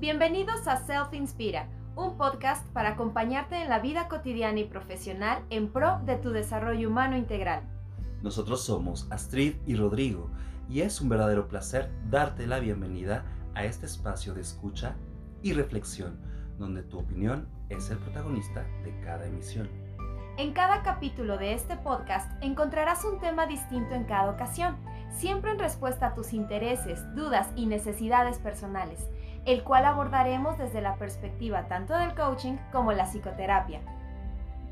Bienvenidos a Self Inspira, un podcast para acompañarte en la vida cotidiana y profesional en pro de tu desarrollo humano integral. Nosotros somos Astrid y Rodrigo y es un verdadero placer darte la bienvenida a este espacio de escucha y reflexión, donde tu opinión es el protagonista de cada emisión. En cada capítulo de este podcast encontrarás un tema distinto en cada ocasión, siempre en respuesta a tus intereses, dudas y necesidades personales el cual abordaremos desde la perspectiva tanto del coaching como la psicoterapia.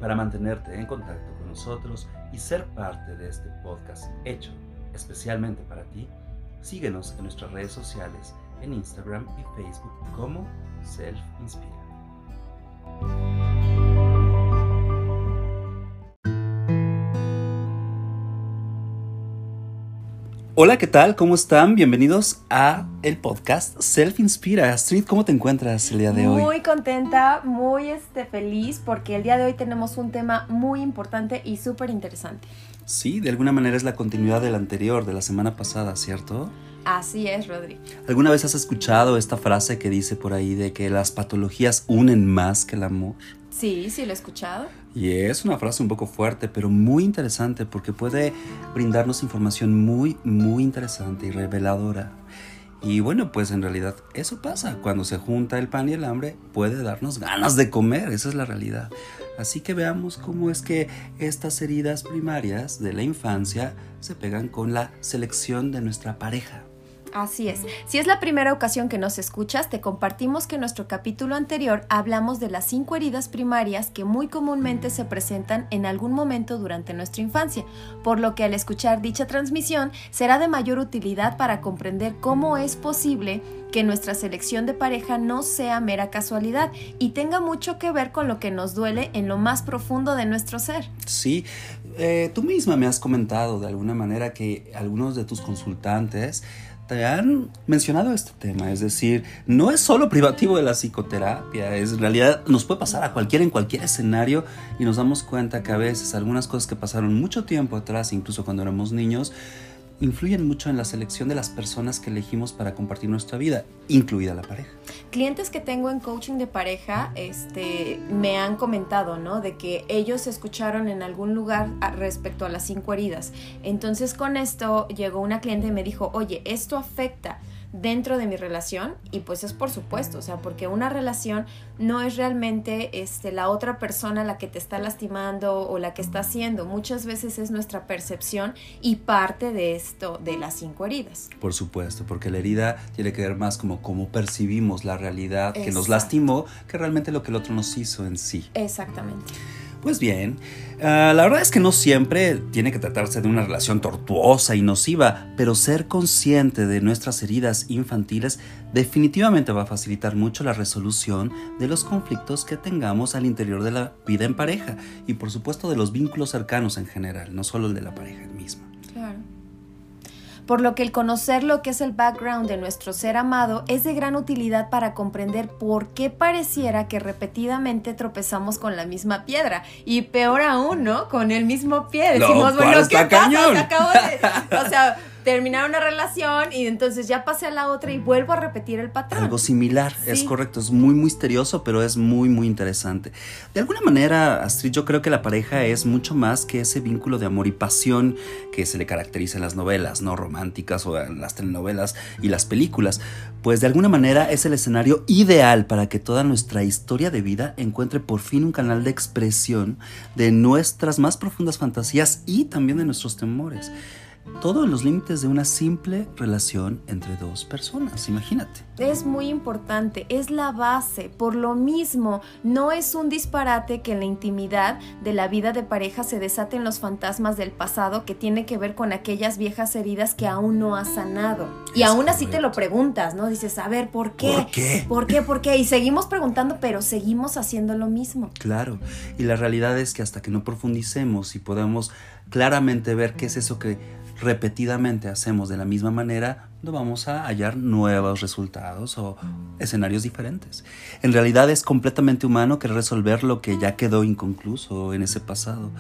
Para mantenerte en contacto con nosotros y ser parte de este podcast hecho especialmente para ti, síguenos en nuestras redes sociales en Instagram y Facebook como Self Inspira. Hola, ¿qué tal? ¿Cómo están? Bienvenidos a el podcast Self Inspira. Street, ¿cómo te encuentras el día de hoy? Muy contenta, muy este, feliz porque el día de hoy tenemos un tema muy importante y súper interesante. Sí, de alguna manera es la continuidad del anterior, de la semana pasada, ¿cierto? Así es, Rodri. ¿Alguna vez has escuchado esta frase que dice por ahí de que las patologías unen más que el amor? Sí, sí, lo he escuchado. Y es una frase un poco fuerte, pero muy interesante porque puede brindarnos información muy, muy interesante y reveladora. Y bueno, pues en realidad eso pasa. Cuando se junta el pan y el hambre, puede darnos ganas de comer. Esa es la realidad. Así que veamos cómo es que estas heridas primarias de la infancia se pegan con la selección de nuestra pareja. Así es. Si es la primera ocasión que nos escuchas, te compartimos que en nuestro capítulo anterior hablamos de las cinco heridas primarias que muy comúnmente se presentan en algún momento durante nuestra infancia, por lo que al escuchar dicha transmisión será de mayor utilidad para comprender cómo es posible que nuestra selección de pareja no sea mera casualidad y tenga mucho que ver con lo que nos duele en lo más profundo de nuestro ser. Sí, eh, tú misma me has comentado de alguna manera que algunos de tus consultantes te han mencionado este tema, es decir, no es solo privativo de la psicoterapia, es en realidad nos puede pasar a cualquiera en cualquier escenario y nos damos cuenta que a veces algunas cosas que pasaron mucho tiempo atrás, incluso cuando éramos niños, influyen mucho en la selección de las personas que elegimos para compartir nuestra vida, incluida la pareja. Clientes que tengo en coaching de pareja este, me han comentado, ¿no? De que ellos escucharon en algún lugar respecto a las cinco heridas. Entonces con esto llegó una cliente y me dijo, oye, esto afecta dentro de mi relación y pues es por supuesto, o sea, porque una relación no es realmente este, la otra persona la que te está lastimando o la que está haciendo, muchas veces es nuestra percepción y parte de esto de las cinco heridas. Por supuesto, porque la herida tiene que ver más como cómo percibimos la realidad que nos lastimó que realmente lo que el otro nos hizo en sí. Exactamente. Pues bien, ah, la verdad es que no siempre tiene que tratarse de una relación tortuosa y nociva, pero ser consciente de nuestras heridas infantiles definitivamente va a facilitar mucho la resolución de los conflictos que tengamos al interior de la vida en pareja y por supuesto de los vínculos cercanos en general, no solo el de la pareja misma. Por lo que el conocer lo que es el background de nuestro ser amado es de gran utilidad para comprender por qué pareciera que repetidamente tropezamos con la misma piedra y peor aún, ¿no? Con el mismo pie. Decimos, bueno, ¿qué cañón? o sea, terminar una relación y entonces ya pasé a la otra y vuelvo a repetir el patrón. Algo similar, es correcto, es muy misterioso, pero es muy, muy interesante. De alguna manera, Astrid, yo creo que la pareja es mucho más que ese vínculo de amor y pasión que se le caracteriza en las novelas, no románticas o en las telenovelas y las películas, pues de alguna manera es el escenario ideal para que toda nuestra historia de vida encuentre por fin un canal de expresión de nuestras más profundas fantasías y también de nuestros temores todo en los límites de una simple relación entre dos personas, imagínate. Es muy importante, es la base. Por lo mismo, no es un disparate que en la intimidad de la vida de pareja se desaten los fantasmas del pasado que tiene que ver con aquellas viejas heridas que aún no has sanado. Y aún así te lo preguntas, ¿no? Dices, a ver, ¿por qué? ¿Por qué? ¿Por qué? ¿Por qué? Y seguimos preguntando, pero seguimos haciendo lo mismo. Claro. Y la realidad es que hasta que no profundicemos y podamos claramente ver qué es eso que repetidamente hacemos de la misma manera, no vamos a hallar nuevos resultados o escenarios diferentes. En realidad es completamente humano querer resolver lo que ya quedó inconcluso en ese pasado,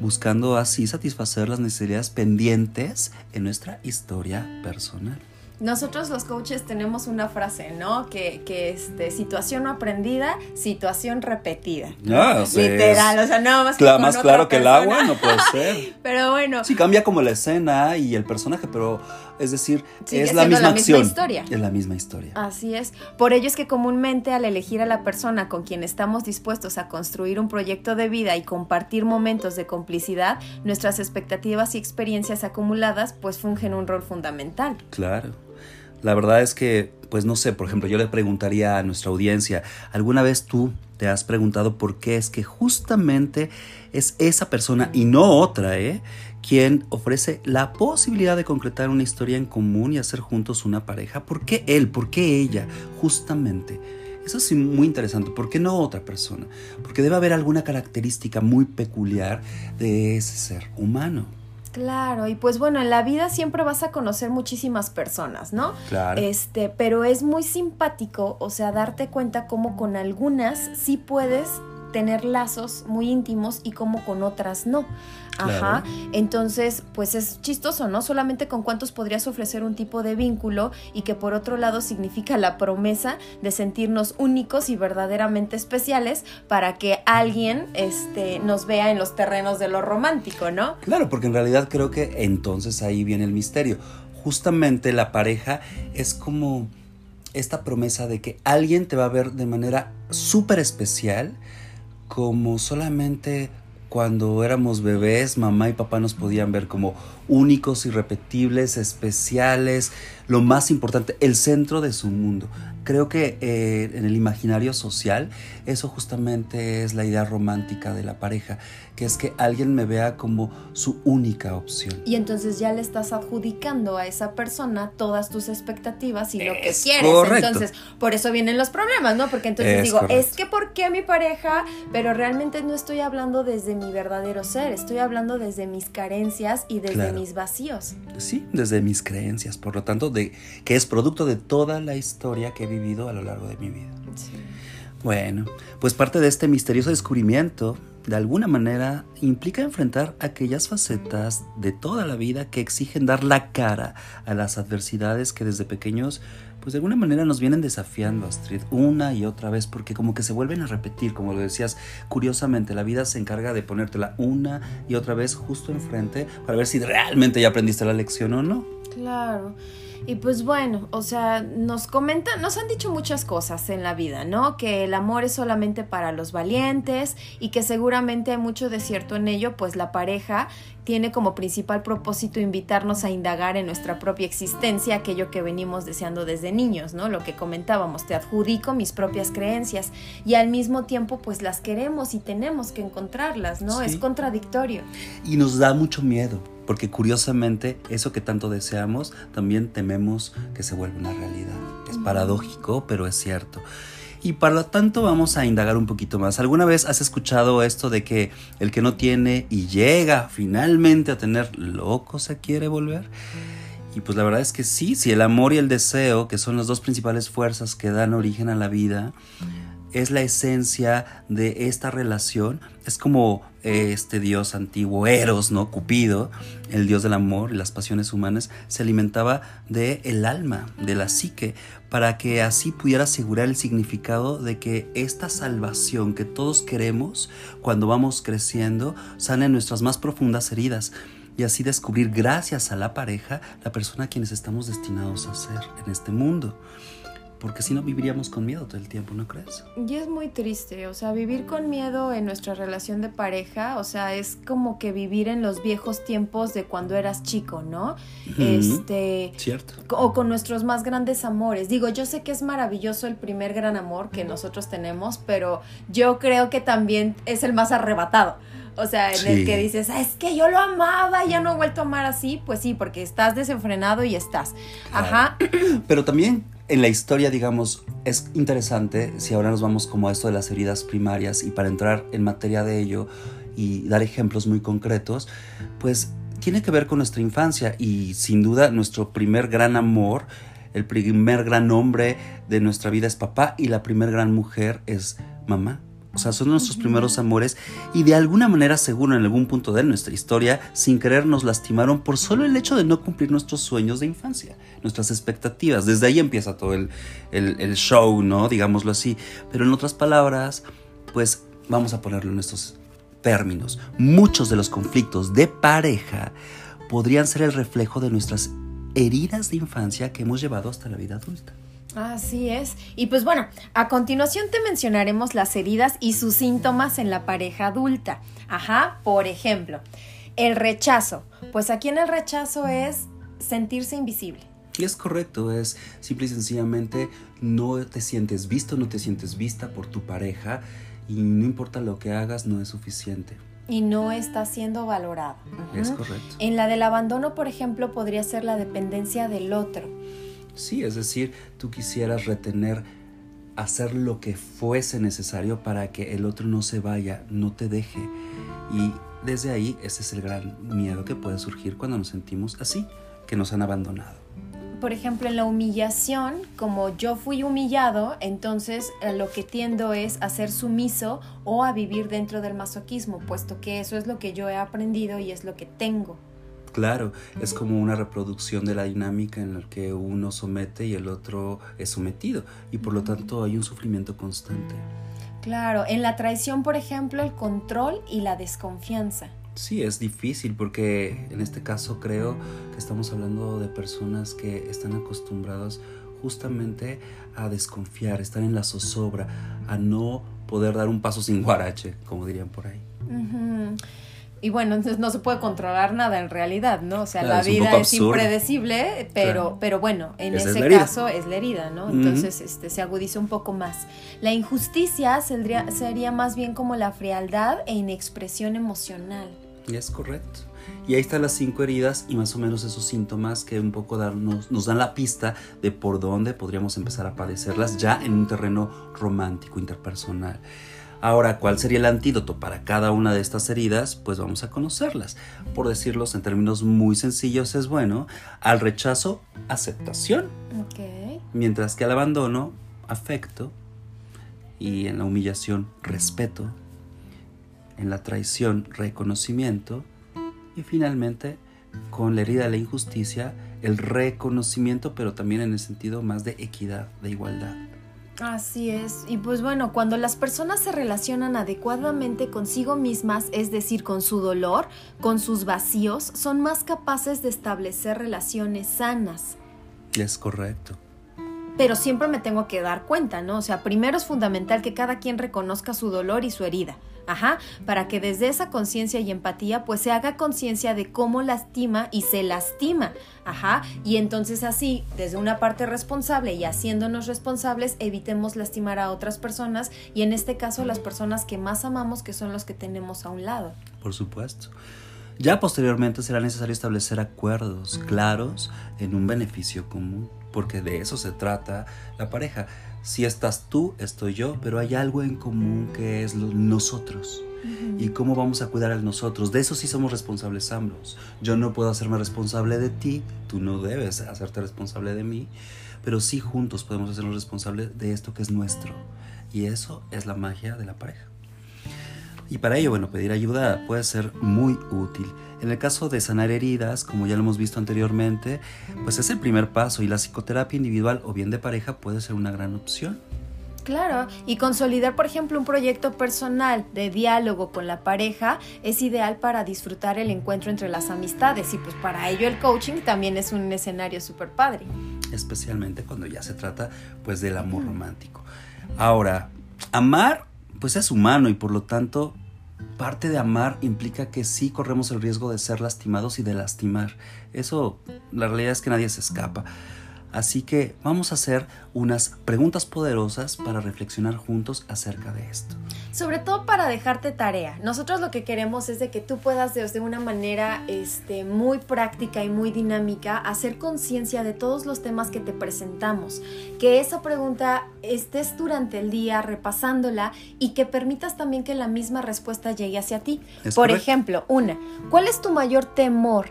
buscando así satisfacer las necesidades pendientes en nuestra historia personal. Nosotros los coaches tenemos una frase, ¿no? Que, que este, situación no aprendida, situación repetida. Ah, Literal, o sea, nada más que Más claro que el agua no puede ser. pero bueno. Sí, cambia como la escena y el personaje, pero es decir, es la misma, acción. historia. Es la misma historia. Así es. Por ello es que comúnmente al elegir a la persona con quien estamos dispuestos a construir un proyecto de vida y compartir momentos de complicidad, nuestras expectativas y experiencias acumuladas pues fungen un rol fundamental. Claro. La verdad es que, pues no sé, por ejemplo, yo le preguntaría a nuestra audiencia, ¿alguna vez tú te has preguntado por qué es que justamente es esa persona y no otra, ¿eh? quien ofrece la posibilidad de concretar una historia en común y hacer juntos una pareja. ¿Por qué él? ¿Por qué ella? Justamente. Eso es muy interesante. ¿Por qué no otra persona? Porque debe haber alguna característica muy peculiar de ese ser humano. Claro, y pues bueno, en la vida siempre vas a conocer muchísimas personas, ¿no? Claro. Este, pero es muy simpático, o sea, darte cuenta cómo con algunas sí puedes tener lazos muy íntimos y como con otras no. Ajá. Entonces, pues es chistoso, ¿no? Solamente con cuántos podrías ofrecer un tipo de vínculo y que por otro lado significa la promesa de sentirnos únicos y verdaderamente especiales para que alguien este, nos vea en los terrenos de lo romántico, ¿no? Claro, porque en realidad creo que entonces ahí viene el misterio. Justamente la pareja es como esta promesa de que alguien te va a ver de manera súper especial como solamente cuando éramos bebés, mamá y papá nos podían ver como únicos, irrepetibles, especiales, lo más importante, el centro de su mundo. Creo que eh, en el imaginario social eso justamente es la idea romántica de la pareja, que es que alguien me vea como su única opción. Y entonces ya le estás adjudicando a esa persona todas tus expectativas y lo que quieres. Entonces, por eso vienen los problemas, ¿no? Porque entonces digo, es que ¿por qué mi pareja? Pero realmente no estoy hablando desde mi verdadero ser, estoy hablando desde mis carencias y desde mis vacíos. Sí, desde mis creencias, por lo tanto, de que es producto de toda la historia que he vivido a lo largo de mi vida. Sí. Bueno, pues parte de este misterioso descubrimiento, de alguna manera, implica enfrentar aquellas facetas de toda la vida que exigen dar la cara a las adversidades que desde pequeños, pues de alguna manera nos vienen desafiando, Astrid, una y otra vez, porque como que se vuelven a repetir, como lo decías, curiosamente, la vida se encarga de ponértela una y otra vez justo enfrente para ver si realmente ya aprendiste la lección o no. Claro. Y pues bueno, o sea, nos comentan, nos han dicho muchas cosas en la vida, ¿no? Que el amor es solamente para los valientes y que seguramente hay mucho de cierto en ello, pues la pareja tiene como principal propósito invitarnos a indagar en nuestra propia existencia aquello que venimos deseando desde niños, ¿no? Lo que comentábamos, te adjudico mis propias creencias y al mismo tiempo pues las queremos y tenemos que encontrarlas, ¿no? Es contradictorio. Y nos da mucho miedo porque curiosamente eso que tanto deseamos también tememos que se vuelva una realidad. Es paradójico, pero es cierto. Y para lo tanto vamos a indagar un poquito más. ¿Alguna vez has escuchado esto de que el que no tiene y llega finalmente a tener loco se quiere volver? Y pues la verdad es que sí, si el amor y el deseo, que son las dos principales fuerzas que dan origen a la vida, es la esencia de esta relación. Es como este dios antiguo, Eros, ¿no? Cupido, el dios del amor y las pasiones humanas, se alimentaba de el alma, de la psique, para que así pudiera asegurar el significado de que esta salvación que todos queremos cuando vamos creciendo sane nuestras más profundas heridas y así descubrir gracias a la pareja la persona a quienes estamos destinados a ser en este mundo porque si no viviríamos con miedo todo el tiempo, ¿no crees? Y es muy triste, o sea, vivir con miedo en nuestra relación de pareja, o sea, es como que vivir en los viejos tiempos de cuando eras chico, ¿no? Este, cierto. O con nuestros más grandes amores. Digo, yo sé que es maravilloso el primer gran amor que nosotros tenemos, pero yo creo que también es el más arrebatado. O sea, en el que dices, ah, es que yo lo amaba y ya no he vuelto a amar así, pues sí, porque estás desenfrenado y estás. Ajá. Pero también en la historia, digamos, es interesante si ahora nos vamos como a esto de las heridas primarias y para entrar en materia de ello y dar ejemplos muy concretos, pues tiene que ver con nuestra infancia y sin duda nuestro primer gran amor, el primer gran hombre de nuestra vida es papá y la primer gran mujer es mamá O sea, son nuestros primeros amores y de alguna manera seguro en algún punto de nuestra historia, sin querer nos lastimaron por solo el hecho de no cumplir nuestros sueños de infancia, nuestras expectativas. Desde ahí empieza todo el, el show, ¿no? Digámoslo así. Pero en otras palabras, pues vamos a ponerlo en estos términos. Muchos de los conflictos de pareja podrían ser el reflejo de nuestras heridas de infancia que hemos llevado hasta la vida adulta. Así es. Y pues bueno, a continuación te mencionaremos las heridas y sus síntomas en la pareja adulta. Ajá, por ejemplo, el rechazo. Pues aquí en el rechazo es sentirse invisible. Y es correcto, es simple y sencillamente no te sientes visto, no te sientes vista por tu pareja y no importa lo que hagas, no es suficiente. Y no está siendo valorado. Es correcto. En la del abandono, por ejemplo, podría ser la dependencia del otro Sí, es decir, tú quisieras retener, hacer lo que fuese necesario para que el otro no se vaya, no te deje. Y desde ahí ese es el gran miedo que puede surgir cuando nos sentimos así, que nos han abandonado. Por ejemplo, en la humillación, como yo fui humillado, entonces eh, lo que tiendo es a ser sumiso o a vivir dentro del masoquismo, puesto que eso es lo que yo he aprendido y es lo que tengo. Claro, es como una reproducción de la dinámica en la que uno somete y el otro es sometido y por lo tanto hay un sufrimiento constante. Claro, en la traición, por ejemplo, el control y la desconfianza. Sí, es difícil porque en este caso creo que estamos hablando de personas que están acostumbradas justamente a desconfiar, están en la zozobra, a no poder dar un paso sin guarache, como dirían por ahí. Y bueno, entonces no se puede controlar nada en realidad, ¿no? O sea, la vida es impredecible, pero, pero bueno, en ese caso es la herida, ¿no? Entonces este, se agudiza un poco más. La injusticia sería, sería más bien como la frialdad e inexpresión emocional. Es correcto. Y ahí están las cinco heridas y más o menos esos síntomas que un poco darnos, nos dan la pista de por dónde podríamos empezar a padecerlas ya en un terreno romántico, interpersonal. Ahora, ¿cuál sería el antídoto para cada una de estas heridas? Pues vamos a conocerlas. Por decirlos en términos muy sencillos, es bueno, al rechazo, aceptación. Mientras que al abandono, afecto. Y en la humillación, respeto. En la traición, reconocimiento. Y finalmente, con la herida de la injusticia, el reconocimiento, pero también en el sentido más de equidad, de igualdad. Así es. Y pues bueno, cuando las personas se relacionan adecuadamente consigo mismas, es decir, con su dolor, con sus vacíos, son más capaces de establecer relaciones sanas. Es correcto. Pero siempre me tengo que dar cuenta, ¿no? O sea, primero es fundamental que cada quien reconozca su dolor y su herida. Ajá, para que desde esa conciencia y empatía pues se haga conciencia de cómo lastima y se lastima. Ajá, y entonces así, desde una parte responsable y haciéndonos responsables, evitemos lastimar a otras personas y en este caso las personas que más amamos que son los que tenemos a un lado. Por supuesto. Ya posteriormente será necesario establecer acuerdos claros en un beneficio común, porque de eso se trata la pareja si estás tú, estoy yo, pero hay algo en común que es nosotros. ¿Y cómo vamos a cuidar a nosotros? De eso sí somos responsables ambos. Yo no puedo hacerme responsable de ti, tú no debes hacerte responsable de mí, pero sí juntos podemos hacernos responsables de esto que es nuestro. Y eso es la magia de la pareja. Y para ello, bueno, pedir ayuda puede ser muy útil. En el caso de sanar heridas, como ya lo hemos visto anteriormente, pues es el primer paso y la psicoterapia individual o bien de pareja puede ser una gran opción. Claro, y consolidar, por ejemplo, un proyecto personal de diálogo con la pareja es ideal para disfrutar el encuentro entre las amistades y pues para ello el coaching también es un escenario súper padre. Especialmente cuando ya se trata pues del amor romántico. Ahora, amar pues es humano y por lo tanto parte de amar implica que sí corremos el riesgo de ser lastimados y de lastimar. Eso, la realidad es que nadie se escapa. Así que vamos a hacer unas preguntas poderosas para reflexionar juntos acerca de esto. Sobre todo para dejarte tarea. Nosotros lo que queremos es de que tú puedas desde una manera este, muy práctica y muy dinámica hacer conciencia de todos los temas que te presentamos. Que esa pregunta estés durante el día repasándola y que permitas también que la misma respuesta llegue hacia ti. Por ejemplo, una, ¿cuál es tu mayor temor?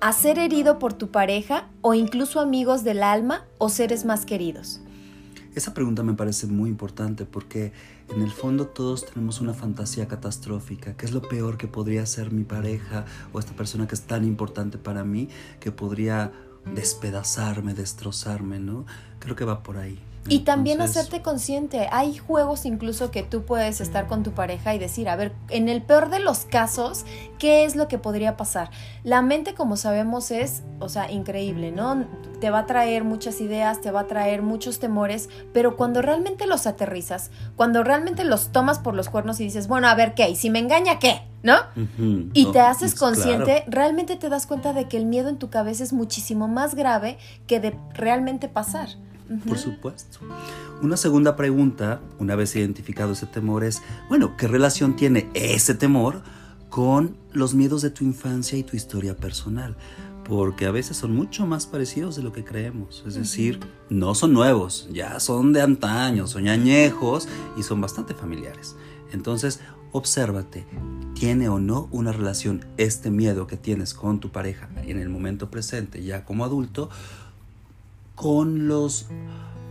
a ser herido por tu pareja o incluso amigos del alma o seres más queridos? Esa pregunta me parece muy importante porque en el fondo todos tenemos una fantasía catastrófica. ¿Qué es lo peor que podría ser mi pareja o esta persona que es tan importante para mí que podría despedazarme, destrozarme, ¿no? Creo que va por ahí. Y también hacerte consciente. Hay juegos incluso que tú puedes estar con tu pareja y decir, a ver, en el peor de los casos, ¿qué es lo que podría pasar? La mente, como sabemos, es, o sea, increíble, ¿no? Te va a traer muchas ideas, te va a traer muchos temores, pero cuando realmente los aterrizas, cuando realmente los tomas por los cuernos y dices, bueno, a ver, ¿qué? ¿Y si me engaña, qué? ¿No? Y te haces consciente, realmente te das cuenta de que el miedo en tu cabeza es muchísimo más grave que de realmente pasar. Por supuesto. Una segunda pregunta, una vez identificado ese temor, es, bueno, ¿qué relación tiene ese temor con los miedos de tu infancia y tu historia personal? Porque a veces son mucho más parecidos de lo que creemos. Es decir, no son nuevos, ya son de antaño, son añejos y son bastante familiares. Entonces, obsérvate, ¿tiene o no una relación este miedo que tienes con tu pareja en el momento presente, ya como adulto, con los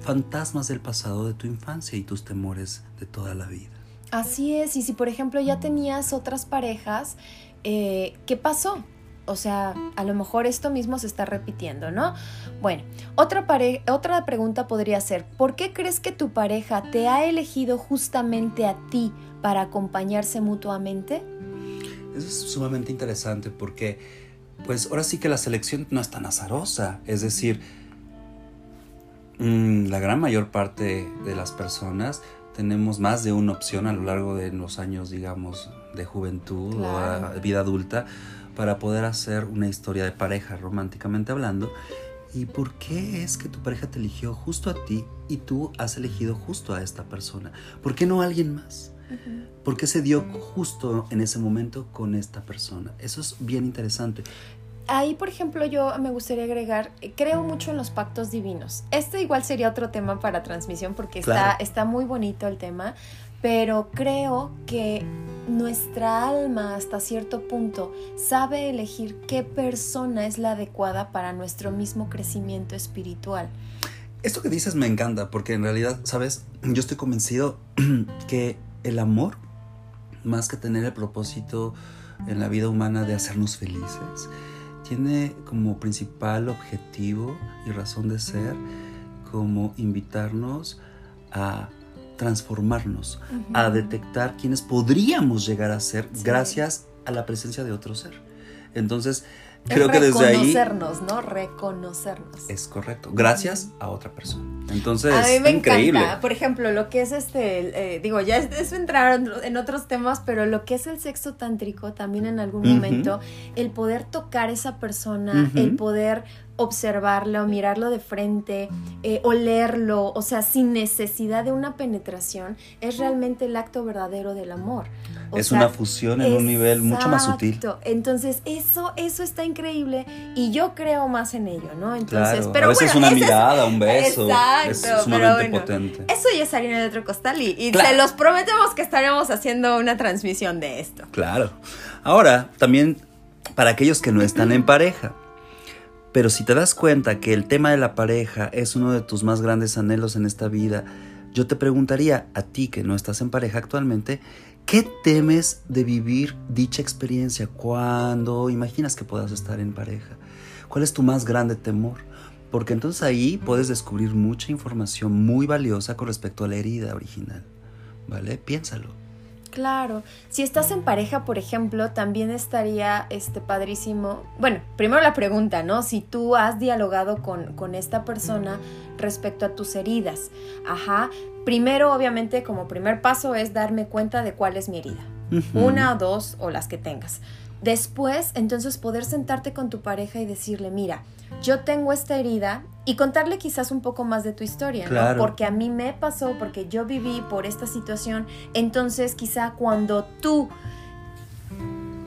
fantasmas del pasado de tu infancia y tus temores de toda la vida. Así es, y si por ejemplo ya tenías otras parejas, eh, ¿qué pasó? O sea, a lo mejor esto mismo se está repitiendo, ¿no? Bueno, otra, otra pregunta podría ser, ¿por qué crees que tu pareja te ha elegido justamente a ti para acompañarse mutuamente? Eso es sumamente interesante porque, pues ahora sí que la selección no es tan azarosa, es decir, la gran mayor parte de las personas tenemos más de una opción a lo largo de los años, digamos, de juventud o vida adulta para poder hacer una historia de pareja románticamente hablando. ¿Y por qué es que tu pareja te eligió justo a ti y tú has elegido justo a esta persona? ¿Por qué no a alguien más? ¿Por qué se dio justo en ese momento con esta persona? Eso es bien interesante ahí, por ejemplo, yo me gustaría agregar, eh, creo mucho en los pactos divinos. Este igual sería otro tema para transmisión porque está, está muy bonito el tema, pero creo que nuestra alma hasta cierto punto sabe elegir qué persona es la adecuada para nuestro mismo crecimiento espiritual. Esto que dices me encanta porque en realidad, sabes, yo estoy convencido que el amor, más que tener el propósito en la vida humana de hacernos felices, tiene como principal objetivo y razón de ser como invitarnos a transformarnos, a detectar quiénes podríamos llegar a ser gracias a la presencia de otro ser. Entonces, creo que desde ahí... Reconocernos, ¿no? Reconocernos. Es correcto, gracias a otra persona. Entonces, a mí me increíble. Encanta. Por ejemplo, lo que es este, eh, digo, ya es, entrar en otros temas, pero lo que es el sexo tántrico, también en algún momento, el poder tocar a esa persona, el poder observarlo, mirarlo de frente, eh, olerlo, o sea, sin necesidad de una penetración, es realmente el acto verdadero del amor. Es una fusión en un nivel mucho más sutil. Entonces, eso, eso está increíble y yo creo más en ello, ¿no? Entonces, pero a veces una mirada, un beso, es sumamente potente. Eso ya es harina de otro costal y, se los prometemos que estaremos haciendo una transmisión de esto. Claro. Ahora, también para aquellos que no están en pareja, pero si te das cuenta que el tema de la pareja es uno de tus más grandes anhelos en esta vida, yo te preguntaría a ti que no estás en pareja actualmente, ¿qué temes de vivir dicha experiencia cuando imaginas que puedas estar en pareja? ¿Cuál es tu más grande temor? Porque entonces ahí puedes descubrir mucha información muy valiosa con respecto a la herida original. ¿Vale? Piénsalo. Claro, si estás en pareja, por ejemplo, también estaría este padrísimo. Bueno, primero la pregunta, ¿no? Si tú has dialogado con, con esta persona respecto a tus heridas. Ajá. Primero, obviamente, como primer paso es darme cuenta de cuál es mi herida. Una o dos o las que tengas. Después, entonces, poder sentarte con tu pareja y decirle, mira, yo tengo esta herida y contarle quizás un poco más de tu historia, ¿no? Porque a mí me pasó, porque yo viví por esta situación, entonces quizá cuando tú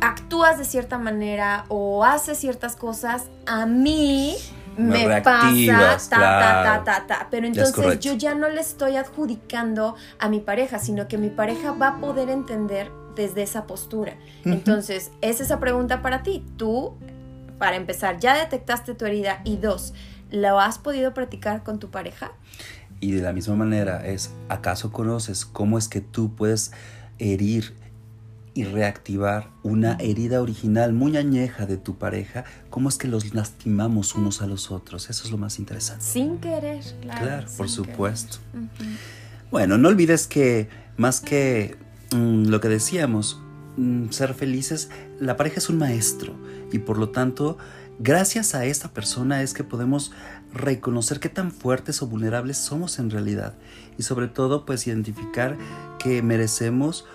actúas de cierta manera o haces ciertas cosas, a mí me, pasa ta, ta, ta, ta, ta. Pero entonces yo ya no le estoy adjudicando a mi pareja, sino que mi pareja va a poder entender desde esa postura. Entonces, es esa pregunta para ti. Tú, para empezar, ¿ya detectaste tu herida? Y dos, ¿lo has podido practicar con tu pareja? Y de la misma manera es, ¿acaso conoces cómo es que tú puedes herir y reactivar una herida original muy añeja de tu pareja? ¿Cómo es que los lastimamos unos a los otros? Eso es lo más interesante. Sin querer, claro. Claro, por supuesto. Bueno, no olvides que más que mm, lo que decíamos, mm, ser felices, la pareja es un maestro y por lo tanto, gracias a esta persona es que podemos reconocer qué tan fuertes o vulnerables somos en realidad y sobre todo pues identificar que merecemos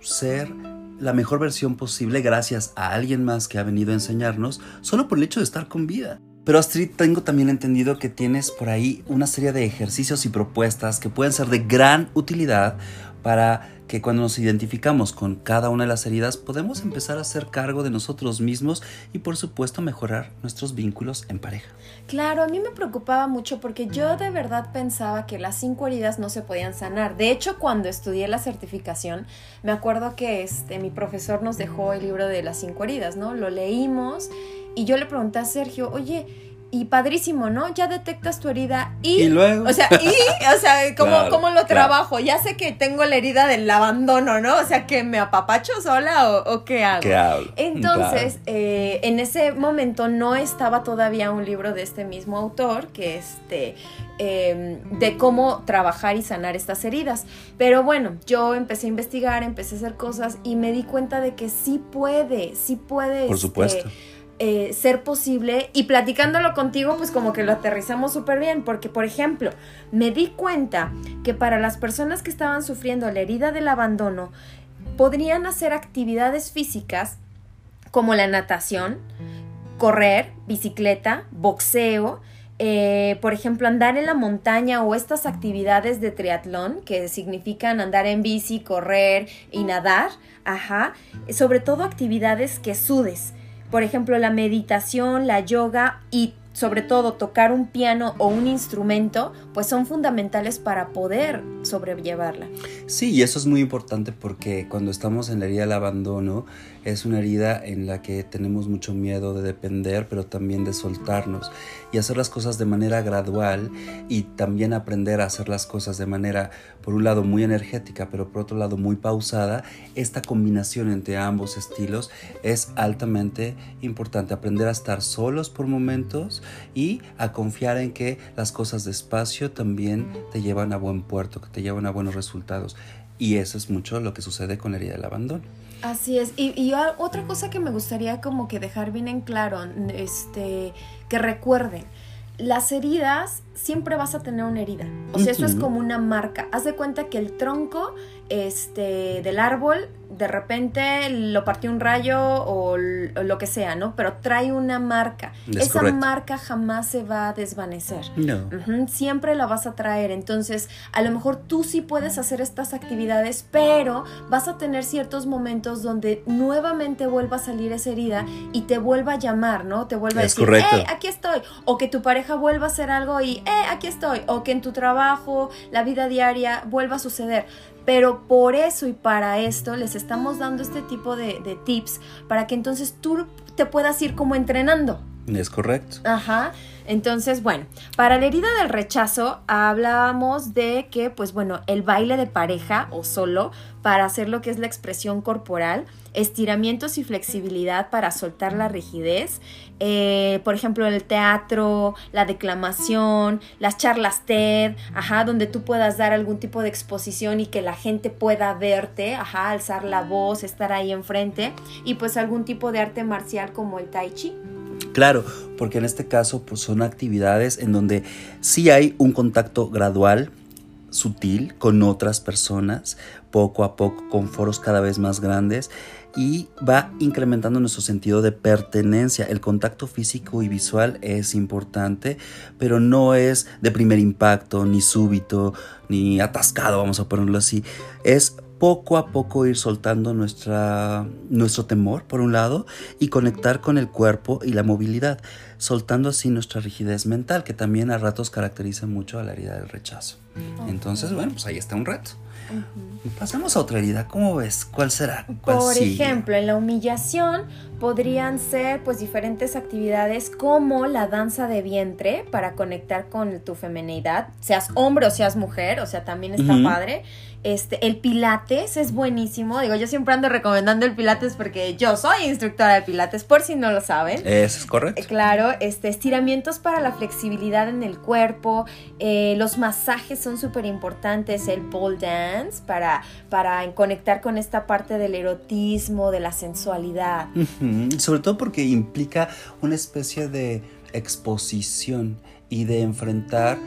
ser la mejor versión posible gracias a alguien más que ha venido a enseñarnos solo por el hecho de estar con vida. Pero Astrid, tengo también entendido que tienes por ahí una serie de ejercicios y propuestas que pueden ser de gran utilidad para que cuando nos identificamos con cada una de las heridas podemos empezar a hacer cargo de nosotros mismos y por supuesto mejorar nuestros vínculos en pareja. Claro, a mí me preocupaba mucho porque yo de verdad pensaba que las cinco heridas no se podían sanar. De hecho, cuando estudié la certificación, me acuerdo que este, mi profesor nos dejó el libro de las cinco heridas, ¿no? Lo leímos y yo le pregunté a Sergio, oye, y padrísimo, ¿no? Ya detectas tu herida y, ¿Y luego? o sea, y, o sea, ¿cómo, ¿cómo lo trabajo? Ya sé que tengo la herida del abandono, ¿no? O sea, que me apapacho sola o, qué hago. ¿Qué hago? Entonces, eh, en ese momento no estaba todavía un libro de este mismo autor que este em, de cómo trabajar y sanar estas heridas. Pero bueno, yo empecé a investigar, empecé a hacer cosas y me di cuenta de que sí puede, sí puede. Por este, supuesto eh, ser posible y platicándolo contigo pues como que lo aterrizamos súper bien porque por ejemplo me di cuenta que para las personas que estaban sufriendo la herida del abandono podrían hacer actividades físicas como la natación, correr, bicicleta, boxeo, eh, por ejemplo, andar en la montaña o estas actividades de triatlón, que significan andar en bici, correr y nadar, ajá, sobre todo actividades que sudes por ejemplo, la meditación, la yoga y sobre todo tocar un piano o un instrumento, pues son fundamentales para poder sobrellevarla. Sí, y eso es muy importante porque cuando estamos en la herida del abandono, es una herida en la que tenemos mucho miedo de depender, pero también de soltarnos y hacer las cosas de manera gradual y también aprender a hacer las cosas de manera, por un lado, muy energética, pero por otro lado, muy pausada. Esta combinación entre ambos estilos es altamente importante. Aprender a estar solos por momentos y a confiar en que las cosas despacio también te llevan a buen puerto, que te llevan a buenos resultados. Y eso es mucho lo que sucede con la herida del abandono. Así es. Y, y, otra cosa que me gustaría como que dejar bien en claro, este, que recuerden, las heridas siempre vas a tener una herida. O sea, eso es como una marca. Haz de cuenta que el tronco este, del árbol de repente lo partió un rayo o, lo que sea, ¿no? Pero trae una marca. Esa marca jamás se va a desvanecer. No. Siempre la vas a traer. Entonces, a lo mejor tú sí puedes hacer estas actividades, pero vas a tener ciertos momentos donde nuevamente vuelva a salir esa herida y te vuelva a llamar, ¿no? Te vuelva a decir, hey, aquí estoy. O que tu pareja vuelva a hacer algo y, eh, aquí estoy. O que en tu trabajo, la vida diaria, vuelva a suceder. Pero por eso y para esto les estamos dando este tipo de, de, tips para que entonces tú te puedas ir como entrenando. Es correcto. Ajá. Entonces, bueno, para la herida del rechazo hablábamos de que, pues bueno, el baile de pareja o solo para hacer lo que es la expresión corporal, estiramientos y flexibilidad para soltar la rigidez, eh, por ejemplo, el teatro, la declamación, las charlas TED, ajá, donde tú puedas dar algún tipo de exposición y que la gente pueda verte, ajá, alzar la voz, estar ahí enfrente, y pues algún tipo de arte marcial como el tai chi. Claro, porque en este caso pues son actividades en donde sí hay un contacto gradual, sutil con otras personas, poco a poco, con foros cada vez más grandes y va incrementando nuestro sentido de pertenencia. El contacto físico y visual es importante, pero no es de primer impacto, ni súbito, ni atascado, vamos a ponerlo así. Es poco a poco ir soltando nuestra, nuestro temor, por un lado, y conectar con el cuerpo y la movilidad, soltando así nuestra rigidez mental, que también a ratos caracteriza mucho a la herida del rechazo. Entonces, bueno, pues ahí está un reto. Pasemos a otra herida. ¿Cómo ves? ¿Cuál será? Por ejemplo, en la humillación podrían ser pues diferentes actividades como la danza de vientre para conectar con tu femenidad, seas hombre o seas mujer, o sea, también está padre. Este, el pilates es buenísimo. Digo, yo siempre ando recomendando el pilates porque yo soy instructora de pilates, por si no lo saben. Eso es correcto. Eh, claro, este, estiramientos para la flexibilidad en el cuerpo. Eh, los masajes son súper importantes. El pole dance para, conectar con esta parte del erotismo, de la sensualidad. Sobre todo porque implica una especie de exposición y de enfrentar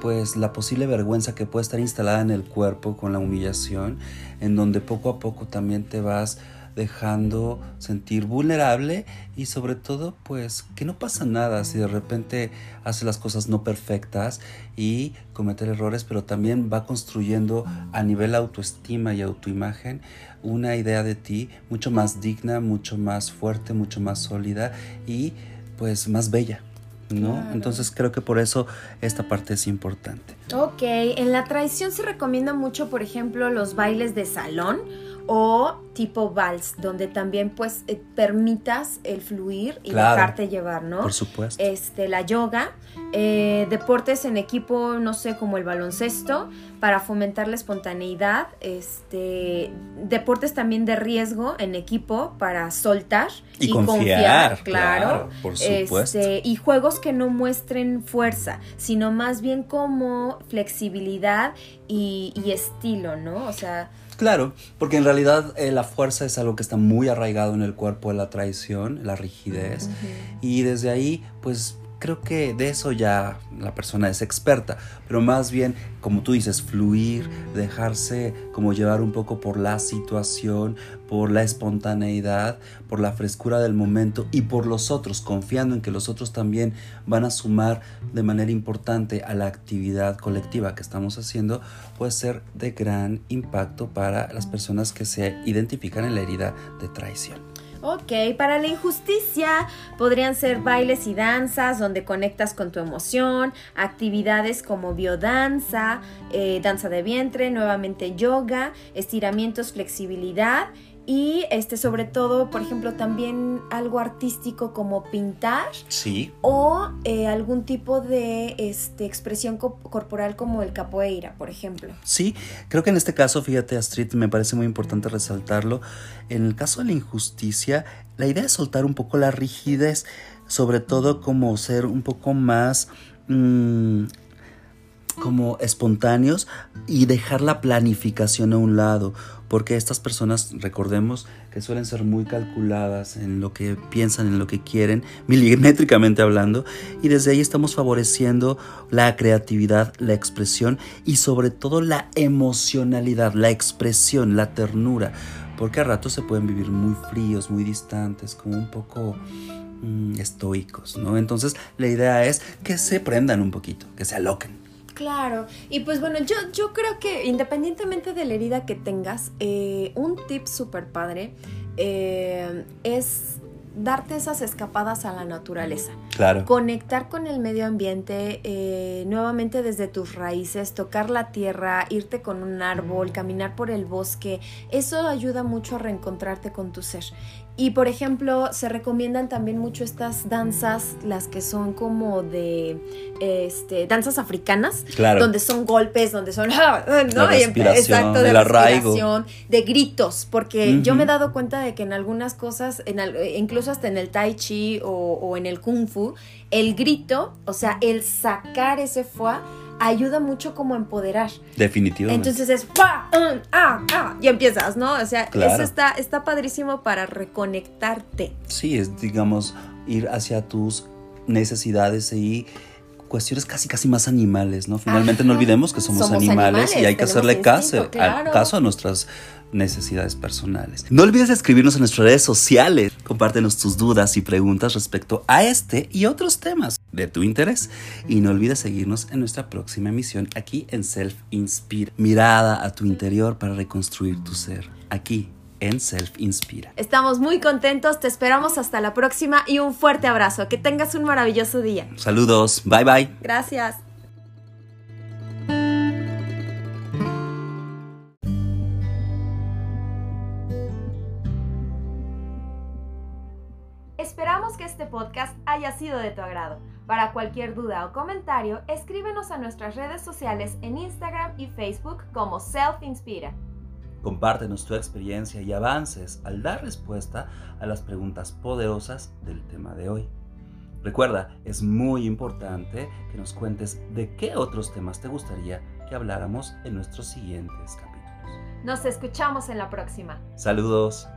pues la posible vergüenza que puede estar instalada en el cuerpo con la humillación, en donde poco a poco también te vas dejando sentir vulnerable y sobre todo pues que no pasa nada si de repente haces las cosas no perfectas y cometer errores, pero también va construyendo a nivel autoestima y autoimagen una idea de ti mucho más digna, mucho más fuerte, mucho más sólida y pues más bella. ¿no? Entonces creo que por eso esta parte es importante. Ok, en la tradición se recomienda mucho, por ejemplo, los bailes de salón o tipo vals, donde también pues eh, permitas el fluir y dejarte llevar, ¿no? Por supuesto. Este, la yoga, eh, deportes en equipo, no sé, como el baloncesto, para fomentar la espontaneidad, este, deportes también de riesgo en equipo para soltar y, confiar, claro, por supuesto. Este, y juegos que no muestren fuerza, sino más bien como flexibilidad y, y estilo, ¿no? O sea, Claro, porque en realidad eh, la fuerza es algo que está muy arraigado en el cuerpo de la traición, la rigidez, y desde ahí pues creo que de eso ya la persona es experta, pero más bien, como tú dices, fluir, dejarse como llevar un poco por la situación, por la espontaneidad, por la frescura del momento y por los otros, confiando en que los otros también van a sumar de manera importante a la actividad colectiva que estamos haciendo, puede ser de gran impacto para las personas que se identifican en la herida de traición. Ok, para la injusticia podrían ser bailes y danzas donde conectas con tu emoción, actividades como biodanza, eh, danza de vientre, nuevamente yoga, estiramientos, flexibilidad y este sobre todo por ejemplo también algo artístico como pintar sí. o eh, algún tipo de este expresión corporal como el capoeira por ejemplo. Sí creo que en este caso fíjate Astrid me parece muy importante resaltarlo. En el caso de la injusticia la idea es soltar un poco la rigidez sobre todo como ser un poco más mm, como espontáneos y dejar la planificación a un lado, porque estas personas, recordemos, que suelen ser muy calculadas en lo que piensan, en lo que quieren, milimétricamente hablando, y desde ahí estamos favoreciendo la creatividad, la expresión y sobre todo la emocionalidad, la expresión, la ternura, porque a ratos se pueden vivir muy fríos, muy distantes, como un poco mm, estoicos, ¿no? Entonces la idea es que se prendan un poquito, que se aloquen. Claro, y pues bueno, yo, yo creo que independientemente de la herida que tengas, eh, un tip súper padre eh, es darte esas escapadas a la naturaleza. Claro. Conectar con el medio ambiente eh, nuevamente desde tus raíces, tocar la tierra, irte con un árbol, caminar por el bosque. Eso ayuda mucho a reencontrarte con tu ser. Y por ejemplo, se recomiendan también mucho estas danzas, las que son como de este, danzas africanas, claro. donde son golpes, donde son ¿no? exacto, de respiración, de gritos, porque yo me he dado cuenta de que en algunas cosas, en, incluso hasta en el tai chi o, o en el kung fu, el grito, o sea, el sacar ese fuá ayuda mucho como a empoderar. Definitivamente. Entonces es ¡pa! ¡ah! ¡ah! Y empiezas, ¿no? O sea, eso está, está padrísimo para reconectarte. Sí, es, digamos, ir hacia tus necesidades y cuestiones casi casi más animales, ¿no? Finalmente no olvidemos que somos, animales, y hay que hacerle caso, caso a nuestras necesidades personales. No olvides escribirnos en nuestras redes sociales, compártenos tus dudas y preguntas respecto a este y otros temas de tu interés y no olvides seguirnos en nuestra próxima emisión aquí en Self Inspire, mirada a tu interior para reconstruir tu ser, aquí en Self Inspira. Estamos muy contentos, te esperamos hasta la próxima y un fuerte abrazo. Que tengas un maravilloso día. Saludos, bye bye. Gracias. Sido de tu agrado. Para cualquier duda o comentario, escríbenos a nuestras redes sociales en Instagram y Facebook como Self Inspira. Compártenos tu experiencia y avances al dar respuesta a las preguntas poderosas del tema de hoy. Recuerda, es muy importante que nos cuentes de qué otros temas te gustaría que habláramos en nuestros siguientes capítulos. Nos escuchamos en la próxima. Saludos.